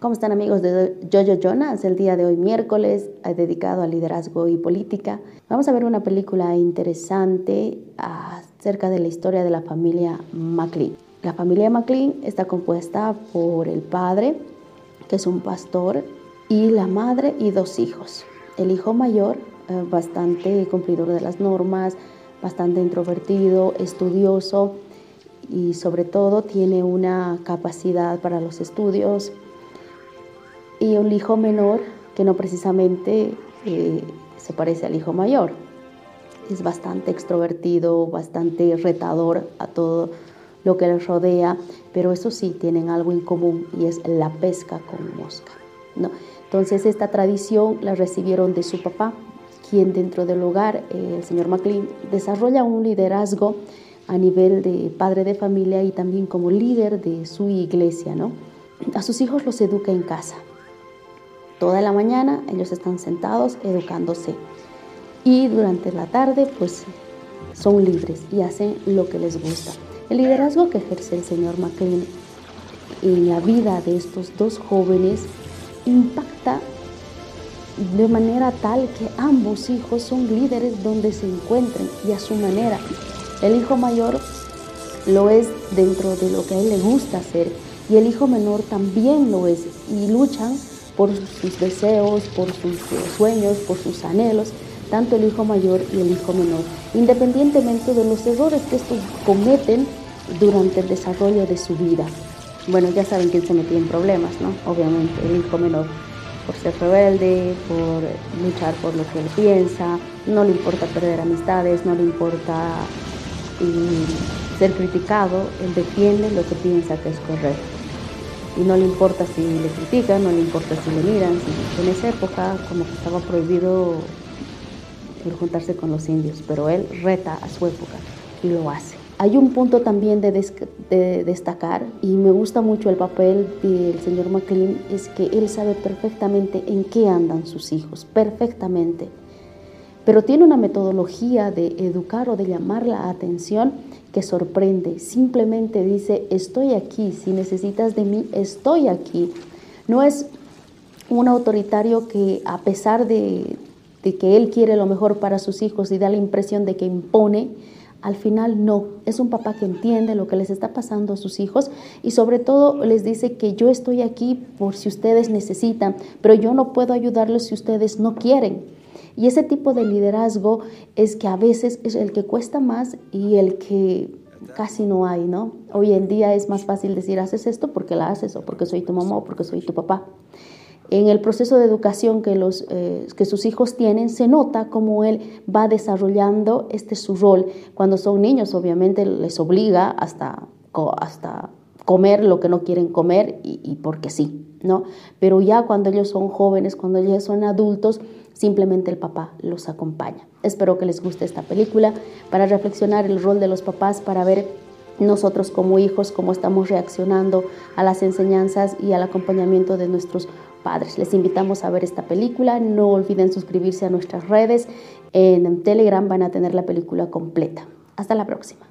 ¿Cómo están amigos de Jojo Jonas? El día de hoy miércoles dedicado al liderazgo y política. Vamos a ver una película interesante acerca de la historia de la familia McLean. La familia McLean está compuesta por el padre, que es un pastor, y la madre y dos hijos. El hijo mayor, eh, bastante cumplidor de las normas, bastante introvertido, estudioso y sobre todo tiene una capacidad para los estudios. Y un hijo menor que no precisamente eh, se parece al hijo mayor. Es bastante extrovertido, bastante retador a todo lo que les rodea, pero eso sí, tienen algo en común y es la pesca con mosca. ¿no? Entonces esta tradición la recibieron de su papá, quien dentro del hogar, eh, el señor McLean, desarrolla un liderazgo a nivel de padre de familia y también como líder de su iglesia. ¿no? A sus hijos los educa en casa. Toda la mañana ellos están sentados educándose y durante la tarde pues son libres y hacen lo que les gusta. El liderazgo que ejerce el señor McLean en la vida de estos dos jóvenes impacta de manera tal que ambos hijos son líderes donde se encuentren y a su manera. El hijo mayor lo es dentro de lo que a él le gusta hacer y el hijo menor también lo es y luchan por sus deseos, por sus sueños, por sus anhelos tanto el hijo mayor y el hijo menor, independientemente de los errores que estos cometen durante el desarrollo de su vida. Bueno, ya saben quién se metió en problemas, ¿no? Obviamente, el hijo menor, por ser rebelde, por luchar por lo que él piensa, no le importa perder amistades, no le importa ser criticado, él defiende lo que piensa que es correcto. Y no le importa si le critican, no le importa si le miran. en esa época como que estaba prohibido el juntarse con los indios, pero él reta a su época y lo hace. Hay un punto también de, destacar y me gusta mucho el papel del señor McLean, es que él sabe perfectamente en qué andan sus hijos, perfectamente. Pero tiene una metodología de educar o de llamar la atención que sorprende. Simplemente dice, estoy aquí, si necesitas de mí, estoy aquí. No es un autoritario que a pesar de, que él quiere lo mejor para sus hijos y da la impresión de que impone, al final no, es un papá que entiende lo que les está pasando a sus hijos y sobre todo les dice que yo estoy aquí por si ustedes necesitan, pero yo no puedo ayudarles si ustedes no quieren. Y ese tipo de liderazgo es que a veces es el que cuesta más y el que casi no hay, ¿no? Hoy en día es más fácil decir, haces esto porque la haces o porque soy tu mamá o porque soy tu papá en el proceso de educación que, los, eh, que sus hijos tienen, se nota cómo él va desarrollando este su rol. Cuando son niños, obviamente les obliga hasta, hasta comer lo que no quieren comer y, y, porque sí, ¿no? Pero ya cuando ellos son jóvenes, cuando ellos son adultos, simplemente el papá los acompaña. Espero que les guste esta película para reflexionar el rol de los papás, para ver nosotros como hijos cómo estamos reaccionando a las enseñanzas y al acompañamiento de nuestros padres. Les invitamos a ver esta película. No olviden suscribirse a nuestras redes. En Telegram van a tener la película completa. Hasta la próxima.